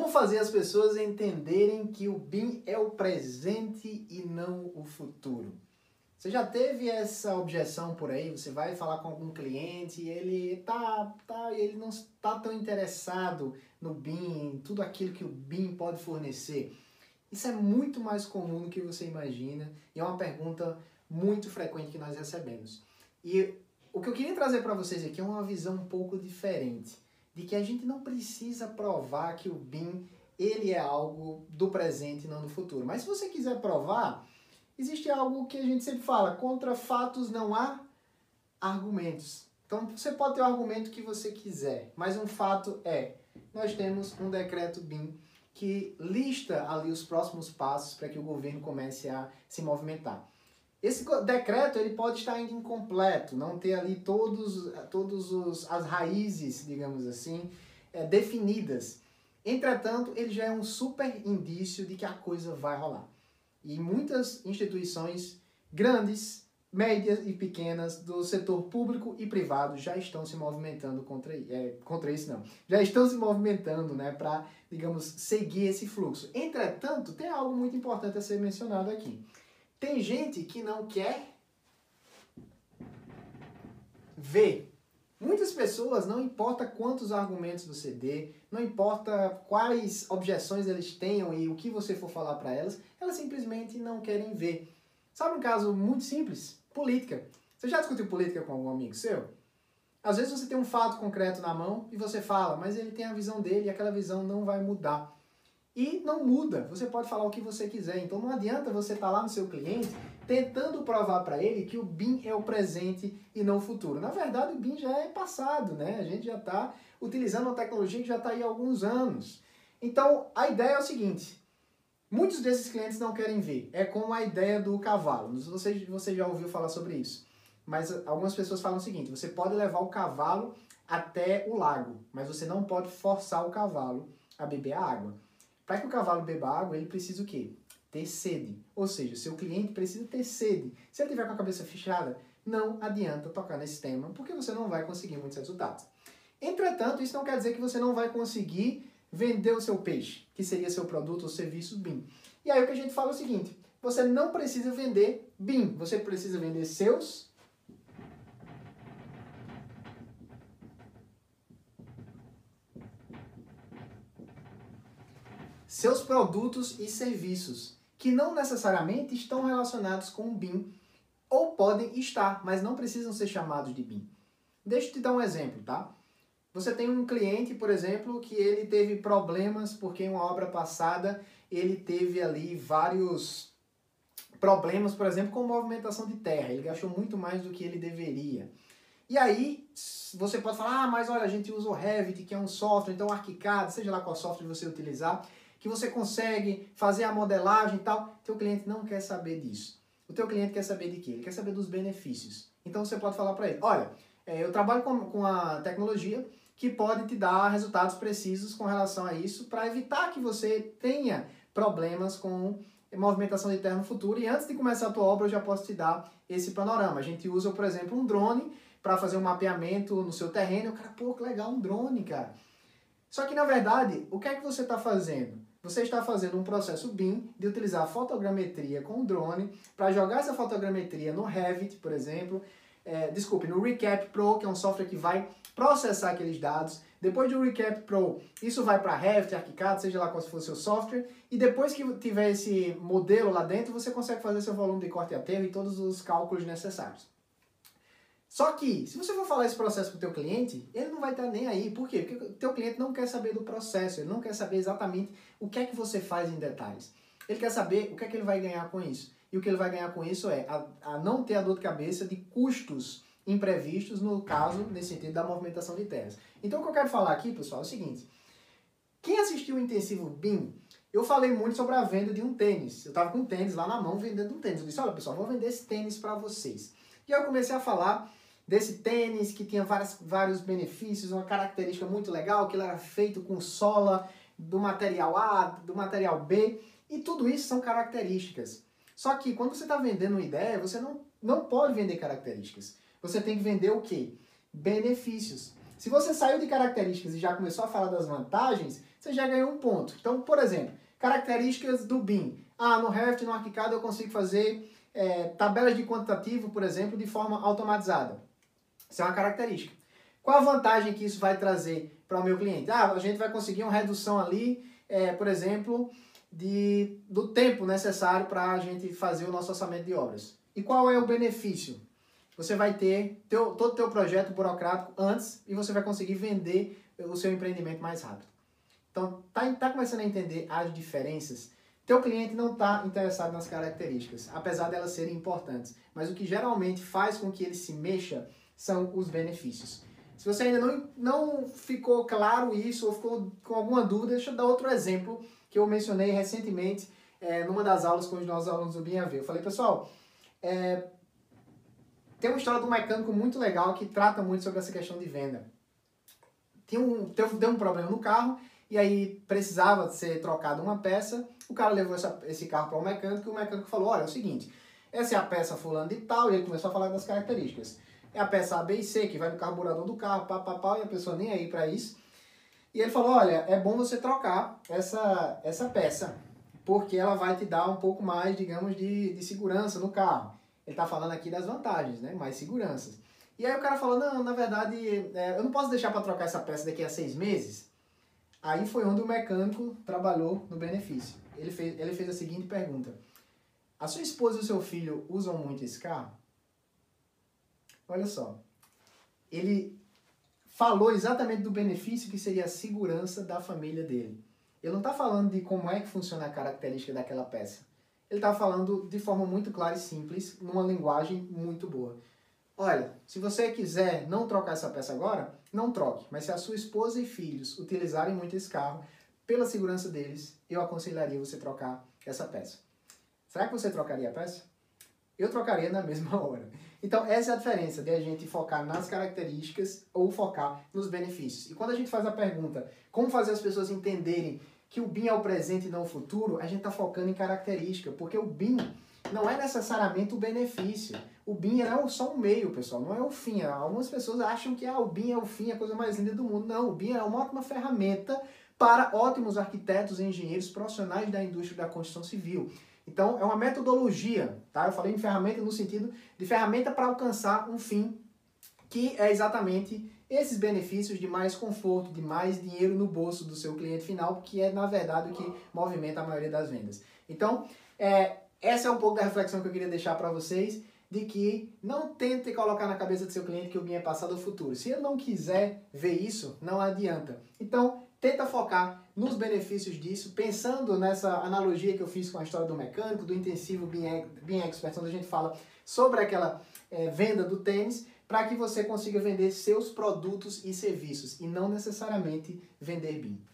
Como fazer as pessoas entenderem que o BIM é o presente e não o futuro? Você já teve essa objeção por aí? Você vai falar com algum cliente e ele tá, tá, ele não está tão interessado no BIM, tudo aquilo que o BIM pode fornecer. Isso é muito mais comum do que você imagina e é uma pergunta muito frequente que nós recebemos. E o que eu queria trazer para vocês aqui é uma visão um pouco diferente de que a gente não precisa provar que o BIM ele é algo do presente e não do futuro. Mas se você quiser provar, existe algo que a gente sempre fala, contra fatos não há argumentos. Então você pode ter o argumento que você quiser, mas um fato é, nós temos um decreto BIM que lista ali os próximos passos para que o governo comece a se movimentar. Esse decreto ele pode estar ainda incompleto, não ter ali todos, todos os, as raízes, digamos assim, é, definidas. Entretanto, ele já é um super indício de que a coisa vai rolar. E muitas instituições grandes, médias e pequenas do setor público e privado já estão se movimentando contra, é, contra isso, não. Já estão se movimentando né, para, digamos, seguir esse fluxo. Entretanto, tem algo muito importante a ser mencionado aqui. Tem gente que não quer ver. Muitas pessoas, não importa quantos argumentos você dê, não importa quais objeções eles tenham e o que você for falar para elas, elas simplesmente não querem ver. Sabe um caso muito simples? Política. Você já discutiu política com algum amigo seu? Às vezes você tem um fato concreto na mão e você fala, mas ele tem a visão dele e aquela visão não vai mudar e não muda. Você pode falar o que você quiser. Então não adianta você estar tá lá no seu cliente tentando provar para ele que o BIM é o presente e não o futuro. Na verdade, o BIM já é passado, né? A gente já está utilizando uma tecnologia que já está aí há alguns anos. Então a ideia é o seguinte: muitos desses clientes não querem ver. É como a ideia do cavalo. Você, você já ouviu falar sobre isso. Mas algumas pessoas falam o seguinte: você pode levar o cavalo até o lago, mas você não pode forçar o cavalo a beber a água. Para que o cavalo beba água, ele precisa o quê? Ter sede. Ou seja, seu cliente precisa ter sede. Se ele tiver com a cabeça fechada, não adianta tocar nesse tema, porque você não vai conseguir muitos resultados. Entretanto, isso não quer dizer que você não vai conseguir vender o seu peixe, que seria seu produto ou serviço BIM. E aí o que a gente fala é o seguinte: você não precisa vender BIM, você precisa vender seus seus produtos e serviços, que não necessariamente estão relacionados com o BIM, ou podem estar, mas não precisam ser chamados de BIM. Deixa eu te dar um exemplo, tá? Você tem um cliente, por exemplo, que ele teve problemas porque em uma obra passada ele teve ali vários problemas, por exemplo, com movimentação de terra. Ele gastou muito mais do que ele deveria. E aí, você pode falar, ah, mas olha, a gente usa o Revit, que é um software, então ArchiCAD, seja lá qual software você utilizar, que você consegue fazer a modelagem e tal. Teu cliente não quer saber disso. O teu cliente quer saber de quê? Ele quer saber dos benefícios. Então você pode falar para ele, olha, é, eu trabalho com, com a tecnologia que pode te dar resultados precisos com relação a isso para evitar que você tenha problemas com movimentação de terra no futuro. E antes de começar a tua obra, eu já posso te dar esse panorama. A gente usa, por exemplo, um drone para fazer um mapeamento no seu terreno. O cara, pô, que legal, um drone, cara. Só que, na verdade, o que é que você está fazendo? Você está fazendo um processo BIM de utilizar fotogrametria com o drone para jogar essa fotogrametria no Revit, por exemplo, é, desculpe, no Recap Pro, que é um software que vai processar aqueles dados. Depois do Recap Pro, isso vai para Revit, ArchiCAD, seja lá qual for o seu software. E depois que tiver esse modelo lá dentro, você consegue fazer seu volume de corte e aterro e todos os cálculos necessários. Só que, se você for falar esse processo para o teu cliente, ele não vai estar nem aí. Por quê? Porque o teu cliente não quer saber do processo, ele não quer saber exatamente o que é que você faz em detalhes. Ele quer saber o que é que ele vai ganhar com isso. E o que ele vai ganhar com isso é a, a não ter a dor de cabeça de custos imprevistos, no caso, nesse sentido, da movimentação de terras. Então, o que eu quero falar aqui, pessoal, é o seguinte. Quem assistiu o intensivo BIM, eu falei muito sobre a venda de um tênis. Eu estava com um tênis lá na mão vendendo um tênis. Eu disse, olha, pessoal, vou vender esse tênis para vocês. E eu comecei a falar desse tênis que tinha várias, vários benefícios, uma característica muito legal, que ele era feito com sola do material A, do material B, e tudo isso são características. Só que quando você está vendendo uma ideia, você não, não pode vender características. Você tem que vender o quê? Benefícios. Se você saiu de características e já começou a falar das vantagens, você já ganhou um ponto. Então, por exemplo, características do BIM. Ah, no Revit, no ArchiCAD eu consigo fazer é, tabelas de quantitativo, por exemplo, de forma automatizada. Isso é uma característica. Qual a vantagem que isso vai trazer para o meu cliente? Ah, a gente vai conseguir uma redução ali, é, por exemplo, de, do tempo necessário para a gente fazer o nosso orçamento de obras. E qual é o benefício? Você vai ter teu, todo o teu projeto burocrático antes e você vai conseguir vender o seu empreendimento mais rápido. Então, tá, tá começando a entender as diferenças? Teu cliente não está interessado nas características, apesar delas serem importantes. Mas o que geralmente faz com que ele se mexa são os benefícios. Se você ainda não, não ficou claro isso ou ficou com alguma dúvida, deixa eu dar outro exemplo que eu mencionei recentemente é, numa das aulas com os nossos alunos do BIAV. Eu falei, pessoal, é, tem uma história um mecânico muito legal que trata muito sobre essa questão de venda. Tinha um, teve, deu um problema no carro e aí precisava ser trocada uma peça. O cara levou essa, esse carro para o mecânico e o mecânico falou: Olha, é o seguinte, essa é a peça fulano de tal, e ele começou a falar das características. É a peça A, B e C, que vai no carburador do carro, pá, pá, pá, e a pessoa nem aí para isso. E ele falou: Olha, é bom você trocar essa, essa peça, porque ela vai te dar um pouco mais, digamos, de, de segurança no carro. Ele está falando aqui das vantagens, né? Mais seguranças. E aí o cara falou: Não, na verdade, é, eu não posso deixar para trocar essa peça daqui a seis meses Aí foi onde o mecânico trabalhou no benefício. Ele fez, ele fez a seguinte pergunta: A sua esposa e o seu filho usam muito esse carro? Olha só. Ele falou exatamente do benefício que seria a segurança da família dele. Ele não está falando de como é que funciona a característica daquela peça. Ele está falando de forma muito clara e simples, numa linguagem muito boa. Olha, se você quiser não trocar essa peça agora, não troque. Mas se a sua esposa e filhos utilizarem muito esse carro, pela segurança deles, eu aconselharia você trocar essa peça. Será que você trocaria a peça? Eu trocaria na mesma hora. Então, essa é a diferença de a gente focar nas características ou focar nos benefícios. E quando a gente faz a pergunta, como fazer as pessoas entenderem que o BIM é o presente e não o futuro, a gente está focando em característica, porque o BIM não é necessariamente o benefício. O BIM é só um meio, pessoal, não é o fim. Algumas pessoas acham que ah, o BIM é o fim, a coisa mais linda do mundo. Não, o BIM é uma ótima ferramenta para ótimos arquitetos engenheiros profissionais da indústria da construção civil. Então, é uma metodologia, tá? Eu falei em ferramenta no sentido de ferramenta para alcançar um fim que é exatamente esses benefícios de mais conforto, de mais dinheiro no bolso do seu cliente final, que é, na verdade, o que movimenta a maioria das vendas. Então, é, essa é um pouco da reflexão que eu queria deixar para vocês, de que não tente colocar na cabeça do seu cliente que o BIM é passado ou futuro. Se ele não quiser ver isso, não adianta. Então, tenta focar nos benefícios disso, pensando nessa analogia que eu fiz com a história do mecânico, do intensivo BIM Expert, onde a gente fala sobre aquela é, venda do tênis, para que você consiga vender seus produtos e serviços e não necessariamente vender BIM.